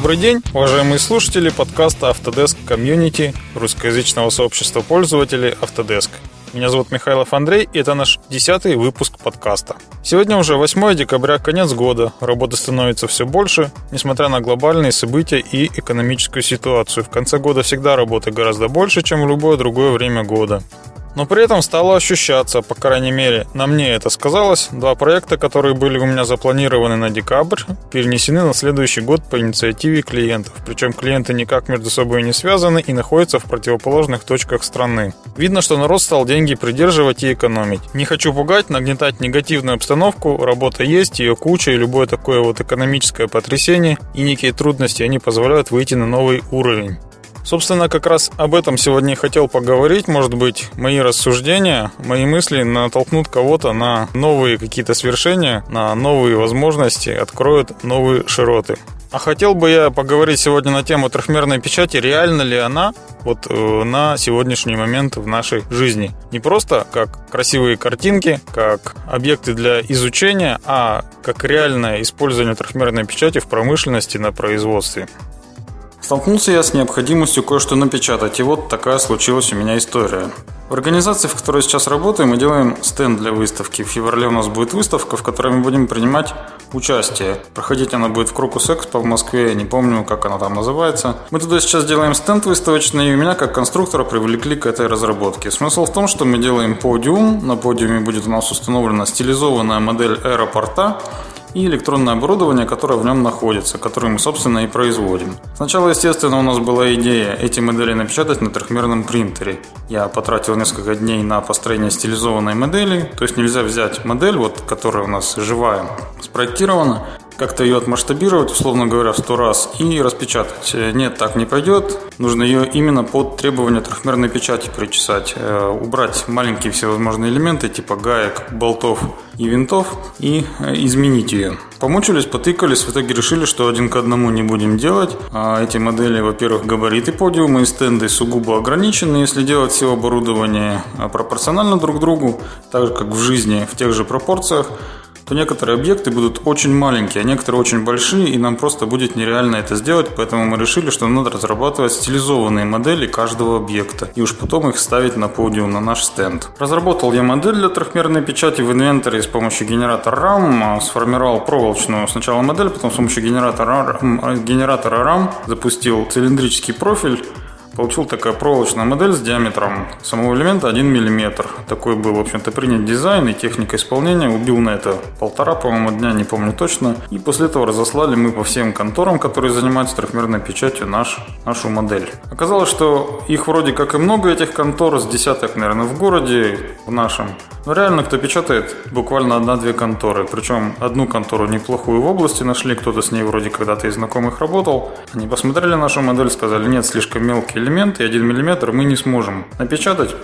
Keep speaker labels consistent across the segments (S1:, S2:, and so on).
S1: Добрый день, уважаемые слушатели подкаста Autodesk Community русскоязычного сообщества пользователей Autodesk. Меня зовут Михайлов Андрей, и это наш десятый выпуск подкаста. Сегодня уже 8 декабря, конец года. Работы становится все больше, несмотря на глобальные события и экономическую ситуацию. В конце года всегда работы гораздо больше, чем в любое другое время года. Но при этом стало ощущаться, по крайней мере, на мне это сказалось, два проекта, которые были у меня запланированы на декабрь, перенесены на следующий год по инициативе клиентов. Причем клиенты никак между собой не связаны и находятся в противоположных точках страны. Видно, что народ стал деньги придерживать и экономить. Не хочу пугать, нагнетать негативную обстановку, работа есть, ее куча, и любое такое вот экономическое потрясение и некие трудности, они позволяют выйти на новый уровень. Собственно, как раз об этом сегодня хотел поговорить. Может быть, мои рассуждения, мои мысли натолкнут кого-то на новые какие-то свершения, на новые возможности, откроют новые широты. А хотел бы я поговорить сегодня на тему трехмерной печати. Реально ли она вот э, на сегодняшний момент в нашей жизни? Не просто как красивые картинки, как объекты для изучения, а как реальное использование трехмерной печати в промышленности на производстве. Столкнулся я с необходимостью кое-что напечатать, и вот такая случилась у меня история. В организации, в которой сейчас работаю, мы делаем стенд для выставки. В феврале у нас будет выставка, в которой мы будем принимать участие. Проходить она будет в Крокус Экспо в Москве, я не помню, как она там называется. Мы туда сейчас делаем стенд выставочный, и меня как конструктора привлекли к этой разработке. Смысл в том, что мы делаем подиум. На подиуме будет у нас установлена стилизованная модель аэропорта, и электронное оборудование, которое в нем находится, которое мы, собственно, и производим. Сначала, естественно, у нас была идея эти модели напечатать на трехмерном принтере. Я потратил несколько дней на построение стилизованной модели, то есть нельзя взять модель, вот, которая у нас живая, спроектирована, как-то ее отмасштабировать, условно говоря, в 100 раз и распечатать. Нет, так не пойдет. Нужно ее именно под требования трехмерной печати причесать. Э, убрать маленькие всевозможные элементы типа гаек, болтов и винтов и э, изменить ее. Помучились, потыкались, в итоге решили, что один к одному не будем делать. А эти модели, во-первых, габариты подиума и стенды сугубо ограничены, если делать все оборудование а пропорционально друг другу, так же как в жизни, в тех же пропорциях то некоторые объекты будут очень маленькие, а некоторые очень большие, и нам просто будет нереально это сделать, поэтому мы решили, что надо разрабатывать стилизованные модели каждого объекта, и уж потом их ставить на подиум, на наш стенд. Разработал я модель для трехмерной печати в инвентаре с помощью генератора RAM, сформировал проволочную сначала модель, потом с помощью генератора, генератора RAM запустил цилиндрический профиль, Получил такая проволочная модель с диаметром самого элемента 1 мм. Такой был, в общем-то, принят дизайн и техника исполнения. Убил на это полтора, по-моему, дня, не помню точно. И после этого разослали мы по всем конторам, которые занимаются трехмерной печатью, наш, нашу модель. Оказалось, что их вроде как и много, этих контор, с десяток, наверное, в городе, в нашем. Но реально, кто печатает, буквально одна-две конторы. Причем одну контору неплохую в области нашли, кто-то с ней вроде когда-то из знакомых работал. Они посмотрели нашу модель, сказали, нет, слишком мелкий элемент, и 1 мм мы не сможем напечатать.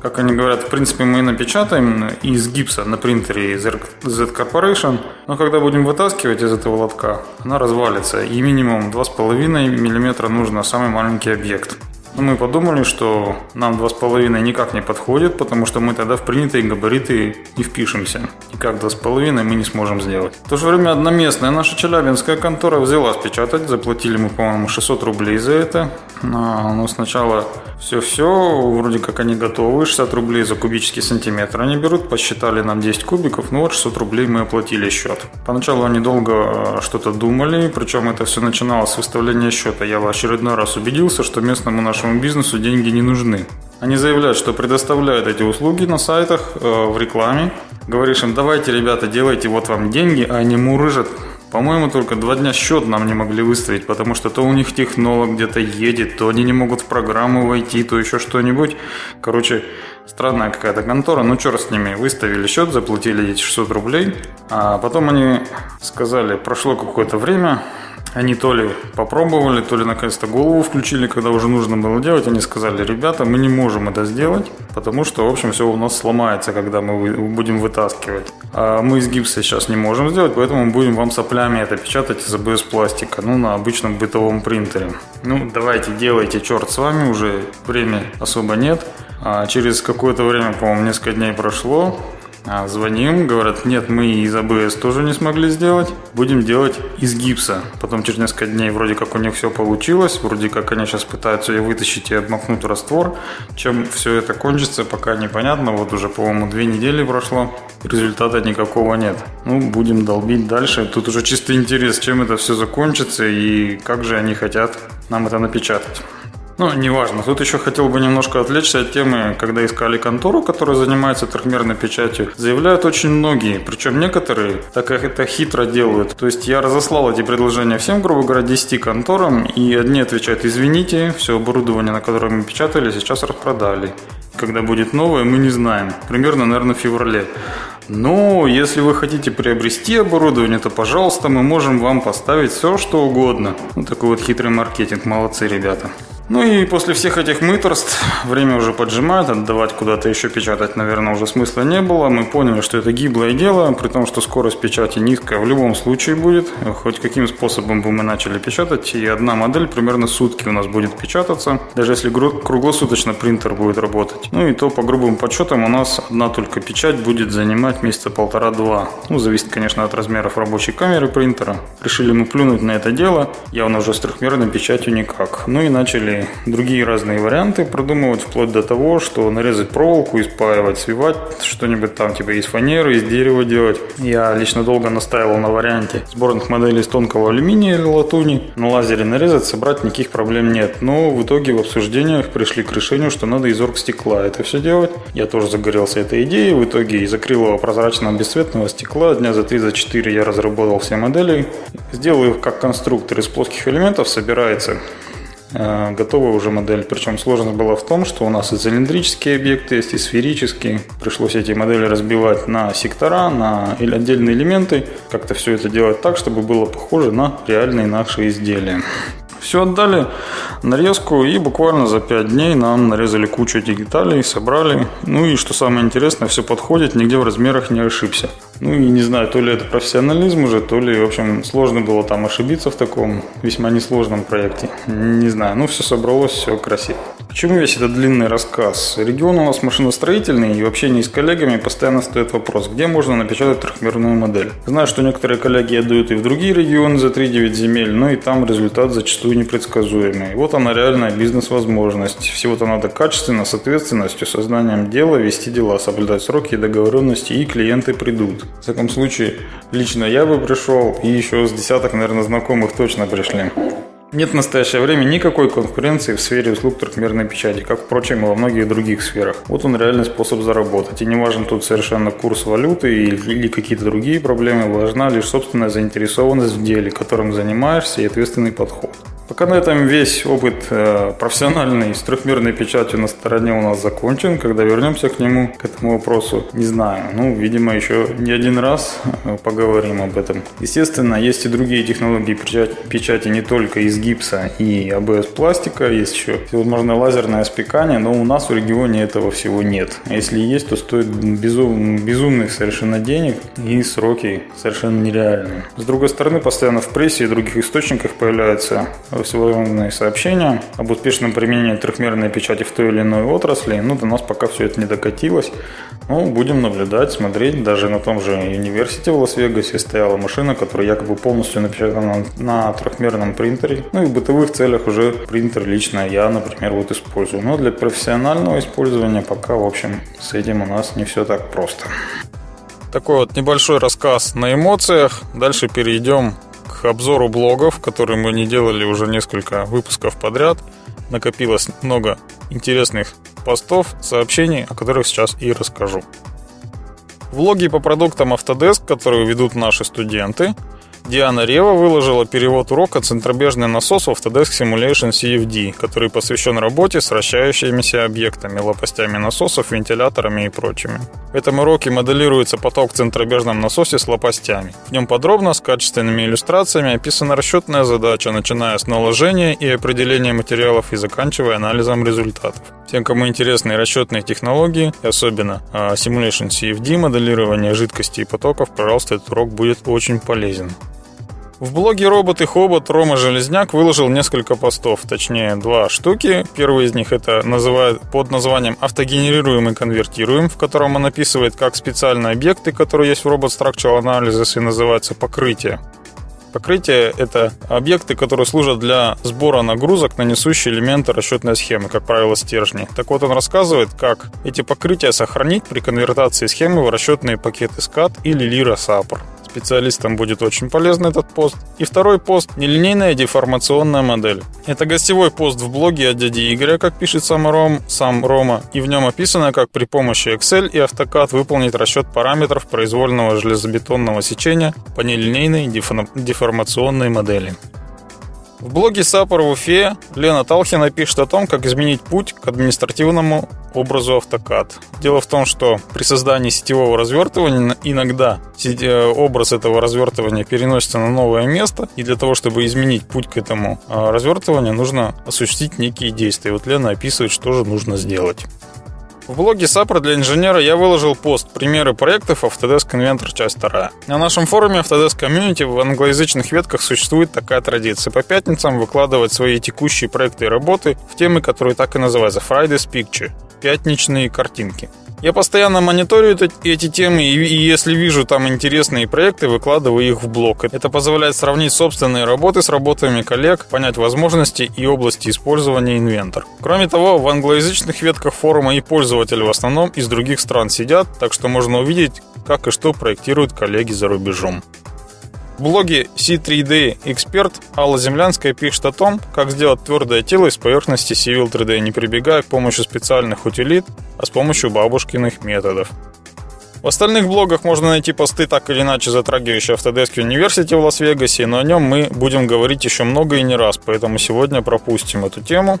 S1: Как они говорят, в принципе, мы напечатаем из гипса на принтере Z Corporation, но когда будем вытаскивать из этого лотка, она развалится, и минимум 2,5 мм нужно самый маленький объект. Но мы подумали, что нам 2,5 никак не подходит, потому что мы тогда в принятые габариты не впишемся. Никак 2,5 мы не сможем сделать. В то же время одноместная наша челябинская контора взяла печатать. Заплатили мы, по-моему, 600 рублей за это. Ну, сначала все-все, вроде как они готовы, 60 рублей за кубический сантиметр они берут, посчитали нам 10 кубиков, ну вот 600 рублей мы оплатили счет. Поначалу они долго э, что-то думали, причем это все начиналось с выставления счета. Я в очередной раз убедился, что местному нашему бизнесу деньги не нужны. Они заявляют, что предоставляют эти услуги на сайтах, э, в рекламе. Говоришь им, давайте, ребята, делайте, вот вам деньги, а они мурыжат по-моему, только два дня счет нам не могли выставить, потому что то у них технолог где-то едет, то они не могут в программу войти, то еще что-нибудь. Короче, странная какая-то контора. Ну, черт с ними. Выставили счет, заплатили эти 600 рублей. А потом они сказали, прошло какое-то время, они то ли попробовали, то ли наконец-то голову включили, когда уже нужно было делать. Они сказали, ребята, мы не можем это сделать, потому что, в общем, все у нас сломается, когда мы будем вытаскивать. А мы из гипса сейчас не можем сделать, поэтому будем вам соплями это печатать из АБС пластика, ну, на обычном бытовом принтере. Ну, давайте, делайте, черт с вами, уже время особо нет. А через какое-то время, по-моему, несколько дней прошло, А звоним, говорят, нет, мы из АБС тоже не смогли сделать, будем делать из гипса. Потом через несколько дней вроде как у них все получилось, вроде как они сейчас пытаются ее вытащить и обмакнуть раствор. Чем все это кончится, пока непонятно. Вот уже, по-моему, две недели прошло, результата никакого нет. Ну, будем долбить дальше. Тут уже чисто интерес, чем это все закончится и как же они хотят нам это напечатать. Ну, неважно. Тут еще хотел бы немножко отвлечься от темы, когда искали контору, которая занимается трехмерной печатью. Заявляют очень многие, причем некоторые так это хитро делают. То есть я разослал эти предложения всем, грубо говоря, 10 конторам, и одни отвечают, извините, все оборудование, на котором мы печатали, сейчас распродали. Когда будет новое, мы не знаем. Примерно, наверное, в феврале. Но если вы хотите приобрести оборудование, то, пожалуйста, мы можем вам поставить все, что угодно. Ну, такой вот хитрый маркетинг. Молодцы, ребята. Ну и после всех этих мыторств время уже поджимает, отдавать куда-то еще печатать, наверное, уже смысла не было. Мы поняли, что это гиблое дело, при том, что скорость печати низкая в любом случае будет. Хоть каким способом бы мы начали печатать, и одна модель примерно сутки у нас будет печататься, даже если круглосуточно принтер будет работать. Ну и то по грубым подсчетам у нас одна только печать будет занимать месяца полтора-два. Ну, зависит, конечно, от размеров рабочей камеры принтера. Решили мы плюнуть на это дело, явно уже с трехмерной печатью никак. Ну и начали другие разные варианты продумывать, вплоть до того, что нарезать проволоку, испаивать, свивать что-нибудь там, типа из фанеры, из дерева делать. Я лично долго настаивал на варианте сборных моделей из тонкого алюминия или латуни. На лазере нарезать, собрать никаких проблем нет. Но в итоге в обсуждениях пришли к решению, что надо из оргстекла это все делать. Я тоже загорелся этой идеей. В итоге из акрилового прозрачного бесцветного стекла дня за 3-4 я разработал все модели. Сделал их как конструктор из плоских элементов, собирается готовая уже модель. Причем сложность была в том, что у нас и цилиндрические объекты есть, и сферические. Пришлось эти модели разбивать на сектора, на или отдельные элементы. Как-то все это делать так, чтобы было похоже на реальные наши изделия. Все отдали нарезку и буквально за 5 дней нам нарезали кучу этих деталей, собрали. Ну и что самое интересное, все подходит, нигде в размерах не ошибся. Ну и не знаю, то ли это профессионализм уже, то ли, в общем, сложно было там ошибиться в таком весьма несложном проекте. Не знаю, ну все собралось, все красиво. К чему весь этот длинный рассказ? Регион у нас машиностроительный, и в общении с коллегами постоянно стоит вопрос, где можно напечатать трехмерную модель. Знаю, что некоторые коллеги отдают и в другие регионы за 3-9 земель, но и там результат зачастую непредсказуемый. Вот она реальная бизнес-возможность. Всего-то надо качественно, с ответственностью, сознанием дела вести дела, соблюдать сроки и договоренности, и клиенты придут. В таком случае, лично я бы пришел, и еще с десяток, наверное, знакомых точно пришли. Нет в настоящее время никакой конкуренции в сфере услуг трехмерной печати, как, впрочем, и во многих других сферах. Вот он реальный способ заработать. И не важен тут совершенно курс валюты или, или какие-то другие проблемы, важна лишь собственная заинтересованность в деле, которым занимаешься и ответственный подход. Пока на этом весь опыт э, профессиональный с трехмерной печатью на стороне у нас закончен. Когда вернемся к нему, к этому вопросу, не знаю. Ну, видимо, еще не один раз э, поговорим об этом. Естественно, есть и другие технологии печати, не только из гипса и АБС пластика. Есть еще всевозможное лазерное спекание, но у нас в регионе этого всего нет. А если есть, то стоит безум, безумных совершенно денег и сроки совершенно нереальные. С другой стороны, постоянно в прессе и других источниках появляются всевозможные сообщения об успешном применении трехмерной печати в той или иной отрасли. Ну, до нас пока все это не докатилось. Ну, будем наблюдать, смотреть. Даже на том же университете в Лас-Вегасе стояла машина, которая якобы полностью напечатана на, на трехмерном принтере. Ну и в бытовых целях уже принтер лично я, например, вот использую. Но для профессионального использования пока, в общем, с этим у нас не все так просто. Такой вот небольшой рассказ на эмоциях. Дальше перейдем к обзору блогов, которые мы не делали уже несколько выпусков подряд. Накопилось много интересных постов, сообщений, о которых сейчас и расскажу. Влоги по продуктам Autodesk, которые ведут наши студенты, Диана Рева выложила перевод урока «Центробежный насос в Autodesk Simulation CFD», который посвящен работе с вращающимися объектами, лопастями насосов, вентиляторами и прочими. В этом уроке моделируется поток в центробежном насосе с лопастями. В нем подробно, с качественными иллюстрациями, описана расчетная задача, начиная с наложения и определения материалов и заканчивая анализом результатов. Тем, кому интересны расчетные технологии, и особенно а, Simulation CFD, моделирование жидкости и потоков, пожалуйста, этот урок будет очень полезен. В блоге «Робот и Хобот» Рома Железняк выложил несколько постов, точнее два штуки. Первый из них это называет под названием «Автогенерируем и конвертируем», в котором он описывает, как специальные объекты, которые есть в Robot Structural Analysis и называются покрытие. Покрытие — это объекты, которые служат для сбора нагрузок на несущие элементы расчетной схемы, как правило, стержни. Так вот, он рассказывает, как эти покрытия сохранить при конвертации схемы в расчетные пакеты SCAD или Lira SAPR. Специалистам будет очень полезен этот пост. И второй пост – нелинейная деформационная модель. Это гостевой пост в блоге от дяди Игоря, как пишет сам, Ром, сам Рома, и в нем описано, как при помощи Excel и AutoCAD выполнить расчет параметров произвольного железобетонного сечения по нелинейной деформационной модели. В блоге Сапор в Уфе Лена Талхина пишет о том, как изменить путь к административному образу AutoCAD. Дело в том, что при создании сетевого развертывания иногда э, образ этого развертывания переносится на новое место, и для того, чтобы изменить путь к этому а, развертыванию, нужно осуществить некие действия. Вот Лена описывает, что же нужно сделать. В блоге Сапра для инженера я выложил пост «Примеры проектов Autodesk Inventor. Часть 2». На нашем форуме Autodesk Community в англоязычных ветках существует такая традиция по пятницам выкладывать свои текущие проекты и работы в темы, которые так и называются «Friday's Picture» – «Пятничные картинки». Я постоянно мониторю эти, темы, и, и если вижу там интересные проекты, выкладываю их в блог. Это позволяет сравнить собственные работы с работами коллег, понять возможности и области использования инвентор. Кроме того, в англоязычных ветках форума и пользователи в основном из других стран сидят, так что можно увидеть, как и что проектируют коллеги за рубежом. В блоге C3D Expert Алла Землянская пишет о том, как сделать твердое тело из поверхности Civil 3D, не прибегая к помощи специальных утилит, а с помощью бабушкиных методов. В остальных блогах можно найти посты, так или иначе затрагивающие Autodesk University в Лас-Вегасе, но о нем мы будем говорить еще много и не раз, поэтому сегодня пропустим эту тему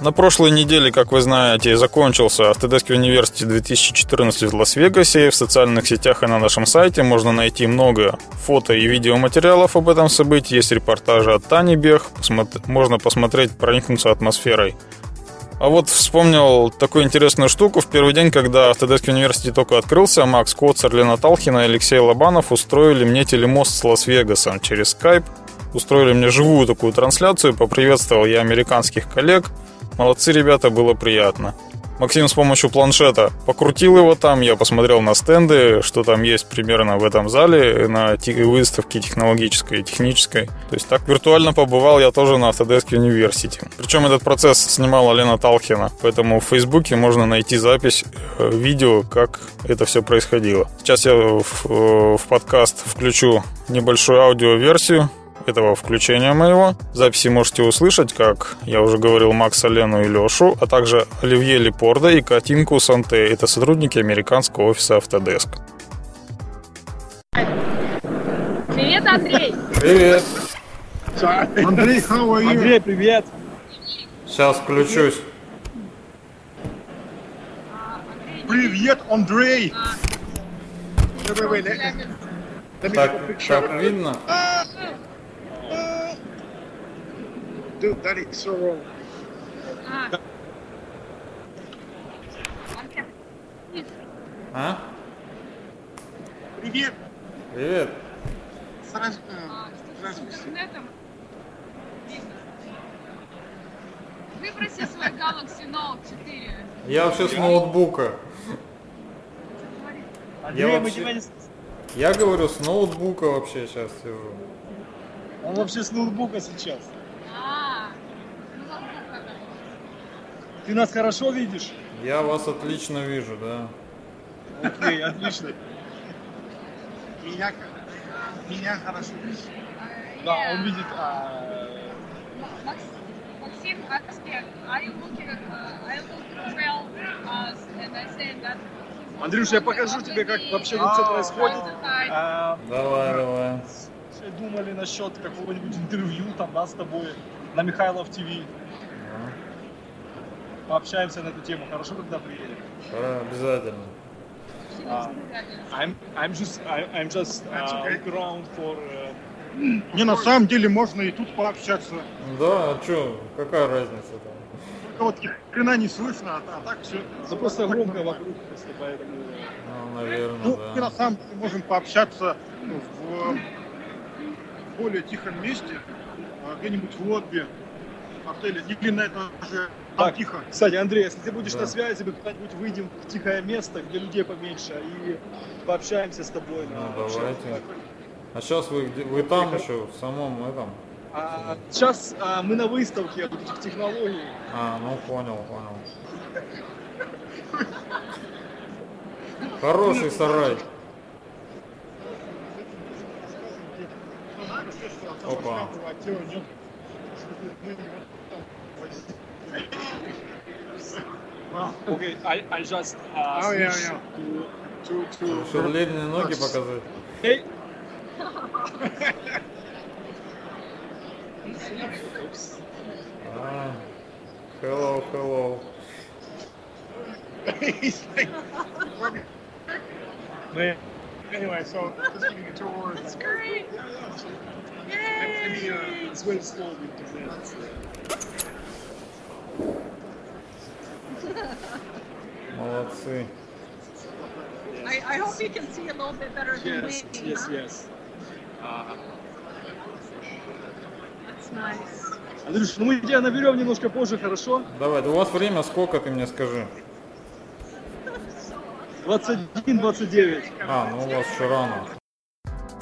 S1: на прошлой неделе, как вы знаете, закончился Autodesk University 2014 в Лас-Вегасе. В социальных сетях и на нашем сайте можно найти много фото и видеоматериалов об этом событии. Есть репортажи от Тани Бех, можно посмотреть, проникнуться атмосферой. А вот вспомнил такую интересную штуку. В первый день, когда Autodesk University только открылся, Макс Коцер, Лена Талхина и Алексей Лобанов устроили мне телемост с Лас-Вегасом через Skype. Устроили мне живую такую трансляцию, поприветствовал я американских коллег – Молодцы ребята, было приятно. Максим с помощью планшета покрутил его там, я посмотрел на стенды, что там есть примерно в этом зале, на выставке технологической и технической. То есть так виртуально побывал я тоже на Autodesk University. Причем этот процесс снимала Лена Талхина, поэтому в Фейсбуке можно найти запись э, видео, как это все происходило. Сейчас я в, э, в подкаст включу небольшую аудиоверсию этого включения моего. Записи можете услышать, как я уже говорил, Макса Лену и Лешу, а также Оливье Лепорда и Катинку Санте. Это сотрудники американского офиса Autodesk.
S2: Привет, Андрей!
S1: Привет!
S3: Андрей, how are you?
S4: Андрей, привет!
S1: Сейчас включусь.
S3: Привет, Андрей! Me
S1: Так, так видно?
S3: Dude, that is so wrong.
S2: А. Нет,
S1: А?
S3: Привет!
S1: Привет.
S3: Сразу,
S2: а, с
S3: сразу.
S2: интернетом? Видно. Выброси свой Galaxy Note 4.
S1: Я вообще с ноутбука.
S4: Мы
S1: вообще-
S4: тебя не...
S1: Я говорю, с ноутбука вообще сейчас сижу.
S4: Он вообще с ноутбука сейчас.
S2: А, ну ноутбук когда.
S4: Ты нас хорошо видишь?
S1: Я вас отлично вижу, да.
S4: Окей, отлично.
S3: Меня, меня хорошо.
S4: Да, он видит... а,
S2: Макс- Максим asked me, are you looking at, uh, are you looking well? Uh, and I said that
S4: Андрюш, я покажу тебе, как вообще тут все происходит. А,
S1: Давай, давай.
S4: все думали насчет какого-нибудь интервью там, да, с тобой на Михайлов ТВ. Пообщаемся на эту тему. Хорошо, когда приедем?
S1: Да, Обязательно.
S4: А, I'm, I'm just, I'm just uh, for... uh,
S3: Не, на самом деле можно и тут пообщаться.
S1: Да, а чё, какая разница там?
S3: Только вот ни хрена не слышно, а, а так все.
S4: да просто громко вокруг, просто поэтому...
S1: Ну, наверное,
S3: Ну, мы на
S1: да.
S3: самом деле можем пообщаться ну, в, в более тихом месте, а, где-нибудь в лобби отеля, или на этаже, там
S4: Так,
S3: тихо.
S4: Кстати, Андрей, если ты будешь
S1: Да.
S4: на связи, мы когда-нибудь выйдем в тихое место, где людей поменьше, и пообщаемся с тобой.
S1: Ну,
S4: на
S1: давайте.
S4: общем.
S1: А сейчас вы, где- вы там еще, в самом этом?
S4: А, сейчас а, мы на выставке этих технологий.
S1: А, ну понял, понял. Хороший сарай. Опа.
S4: Okay, I, I just uh,
S3: Oh, yeah,
S4: switch
S3: yeah.
S4: to, to, to
S1: Что, длинные ноги показать?
S4: Hey.
S1: А, hello, hello.
S3: He's like, Man. Anyway, so just giving a tour.
S2: That's great.
S3: Maybe, uh,
S2: Yay!
S4: It's very slow because that's,
S1: Молодцы.
S2: I, I hope you can see a little bit better than
S4: yes,
S2: me.
S4: yes,
S2: huh?
S4: yes. Uh,
S2: That's nice.
S4: Андрюш, ну мы тебя наберем немножко позже, хорошо?
S1: Давай, да у вас время сколько, ты мне скажи.
S4: 21-29.
S1: А, ну у вас еще рано.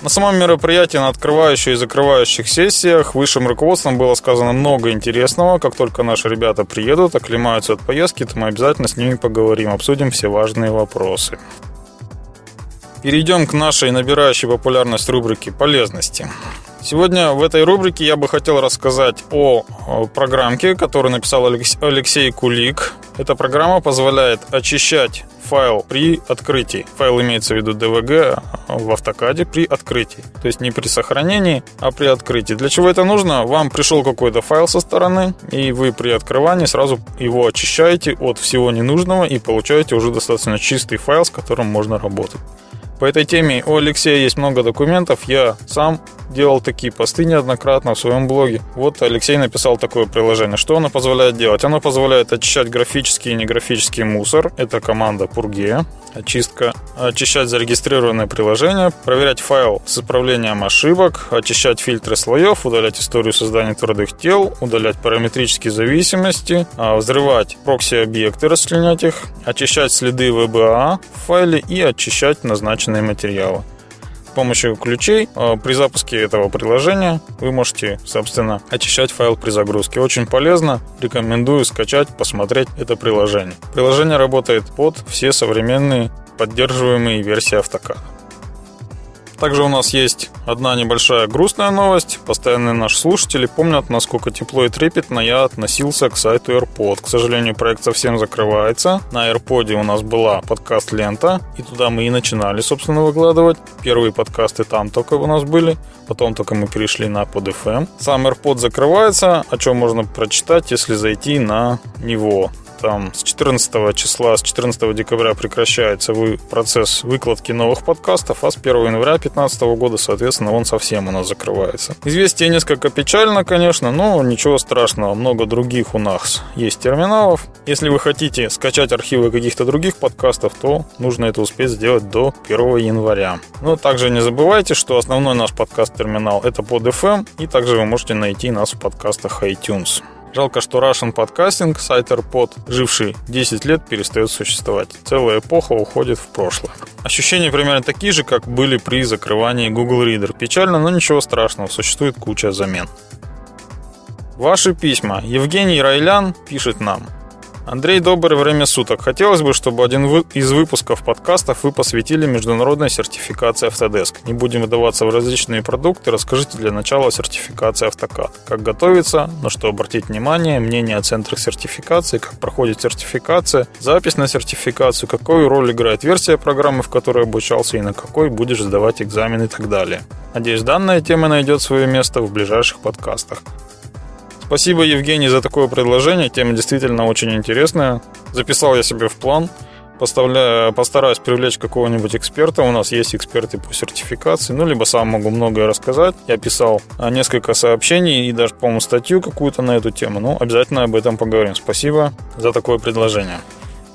S1: На самом мероприятии на открывающих и закрывающих сессиях высшим руководством было сказано много интересного. Как только наши ребята приедут, оклемаются от поездки, то мы обязательно с ними поговорим, обсудим все важные вопросы. Перейдем к нашей набирающей популярность рубрике «Полезности». Сегодня в этой рубрике я бы хотел рассказать о программке, которую написал Алекс- Алексей Кулик. Эта программа позволяет очищать файл при открытии. Файл имеется в виду DVG в автокаде при открытии. То есть не при сохранении, а при открытии. Для чего это нужно? Вам пришел какой-то файл со стороны, и вы при открывании сразу его очищаете от всего ненужного и получаете уже достаточно чистый файл, с которым можно работать. По этой теме у Алексея есть много документов. Я сам делал такие посты неоднократно в своем блоге. Вот Алексей написал такое приложение. Что оно позволяет делать? Оно позволяет очищать графический и неграфический мусор. Это команда Purge. Очистка. Очищать зарегистрированное приложение. Проверять файл с исправлением ошибок. Очищать фильтры слоев. Удалять историю создания твердых тел. Удалять параметрические зависимости. а, Взрывать прокси-объекты, расчленять их. Очищать следы VBA в файле и очищать назначенные материалы. С помощью ключей э, при запуске этого приложения вы можете, собственно, очищать файл при загрузке. Очень полезно. Рекомендую скачать, посмотреть это приложение. Приложение работает под все современные поддерживаемые версии автокада. Также у нас есть одна небольшая грустная новость. Постоянные наши слушатели помнят, насколько тепло и трепетно я относился к сайту AirPod. К сожалению, проект совсем закрывается. На AirPod у нас была подкаст-лента, и туда мы и начинали, собственно, выкладывать. Первые подкасты там только у нас были, потом только мы перешли на PodFM. Сам AirPod закрывается, о чем можно прочитать, если зайти на него там с 14 числа, с 14 декабря прекращается вы, процесс выкладки новых подкастов, а с 1 января 2015 года, соответственно, он совсем у нас закрывается. Известие несколько печально, конечно, но ничего страшного. Много других у нас есть терминалов. Если вы хотите скачать архивы каких-то других подкастов, то нужно это успеть сделать до 1 января. Но также не забывайте, что основной наш подкаст-терминал это под FM, и также вы можете найти нас в подкастах iTunes. Жалко, что Russian Podcasting, сайт AirPod, живший 10 лет, перестает существовать. Целая эпоха уходит в прошлое. Ощущения примерно такие же, как были при закрывании Google Reader. Печально, но ничего страшного, существует куча замен. Ваши письма. Евгений Райлян пишет нам. Андрей, доброе время суток. Хотелось бы, чтобы один из выпусков подкастов вы посвятили международной сертификации Autodesk. Не будем выдаваться в различные продукты, расскажите для начала сертификации AutoCAD. Как готовиться, на что обратить внимание, мнение о центрах сертификации, как проходит сертификация, запись на сертификацию, какую роль играет версия программы, в которой обучался и на какой будешь сдавать экзамен и так далее. Надеюсь, данная тема найдет свое место в ближайших подкастах. Спасибо, Евгений, за такое предложение. Тема действительно очень интересная. Записал я себе в план. Поставляю, постараюсь привлечь какого-нибудь эксперта. У нас есть эксперты по сертификации. Ну, либо сам могу многое рассказать. Я писал а, несколько сообщений и даже, по-моему, статью какую-то на эту тему. Ну, обязательно об этом поговорим. Спасибо за такое предложение.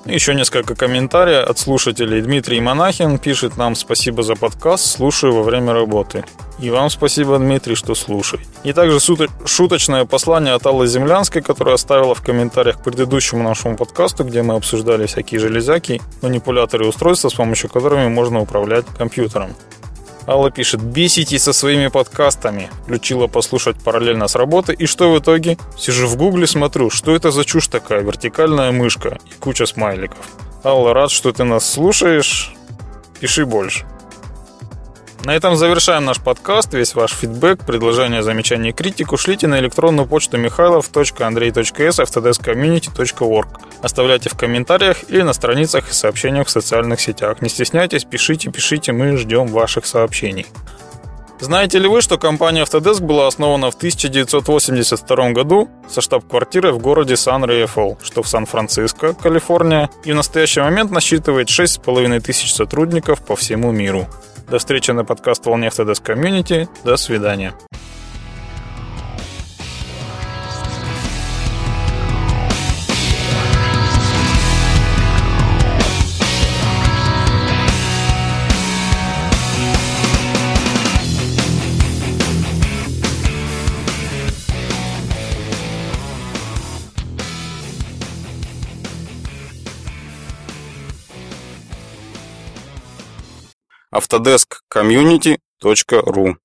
S1: Еще несколько комментариев от слушателей. Дмитрий Монахин пишет нам спасибо за подкаст, слушаю во время работы. И вам спасибо, Дмитрий, что слушай. И также шуточное послание от Аллы Землянской, которая оставила в комментариях к предыдущему нашему подкасту, где мы обсуждали всякие железяки, манипуляторы и устройства, с помощью которыми можно управлять компьютером. Алла пишет, бесите со своими подкастами. Включила послушать параллельно с работы, и что в итоге? Сижу в гугле, смотрю, что это за чушь такая, вертикальная мышка и куча смайликов. Алла, рад, что ты нас слушаешь. Пиши больше. На этом завершаем наш подкаст. Весь ваш фидбэк, предложения, замечания и критику шлите на электронную почту михайлов.андрей.с.ftdscommunity.org. Оставляйте в комментариях или на страницах и сообщениях в социальных сетях. Не стесняйтесь, пишите, пишите, мы ждем ваших сообщений. Знаете ли вы, что компания Autodesk была основана в 1982 году со штаб-квартирой в городе Сан-Риефол, что в Сан-Франциско, Калифорния, и в настоящий момент насчитывает 6,5 тысяч сотрудников по всему миру. До встречи на подкаст «Волне Autodesk Community». До свидания.
S5: autodeskcommunity.ru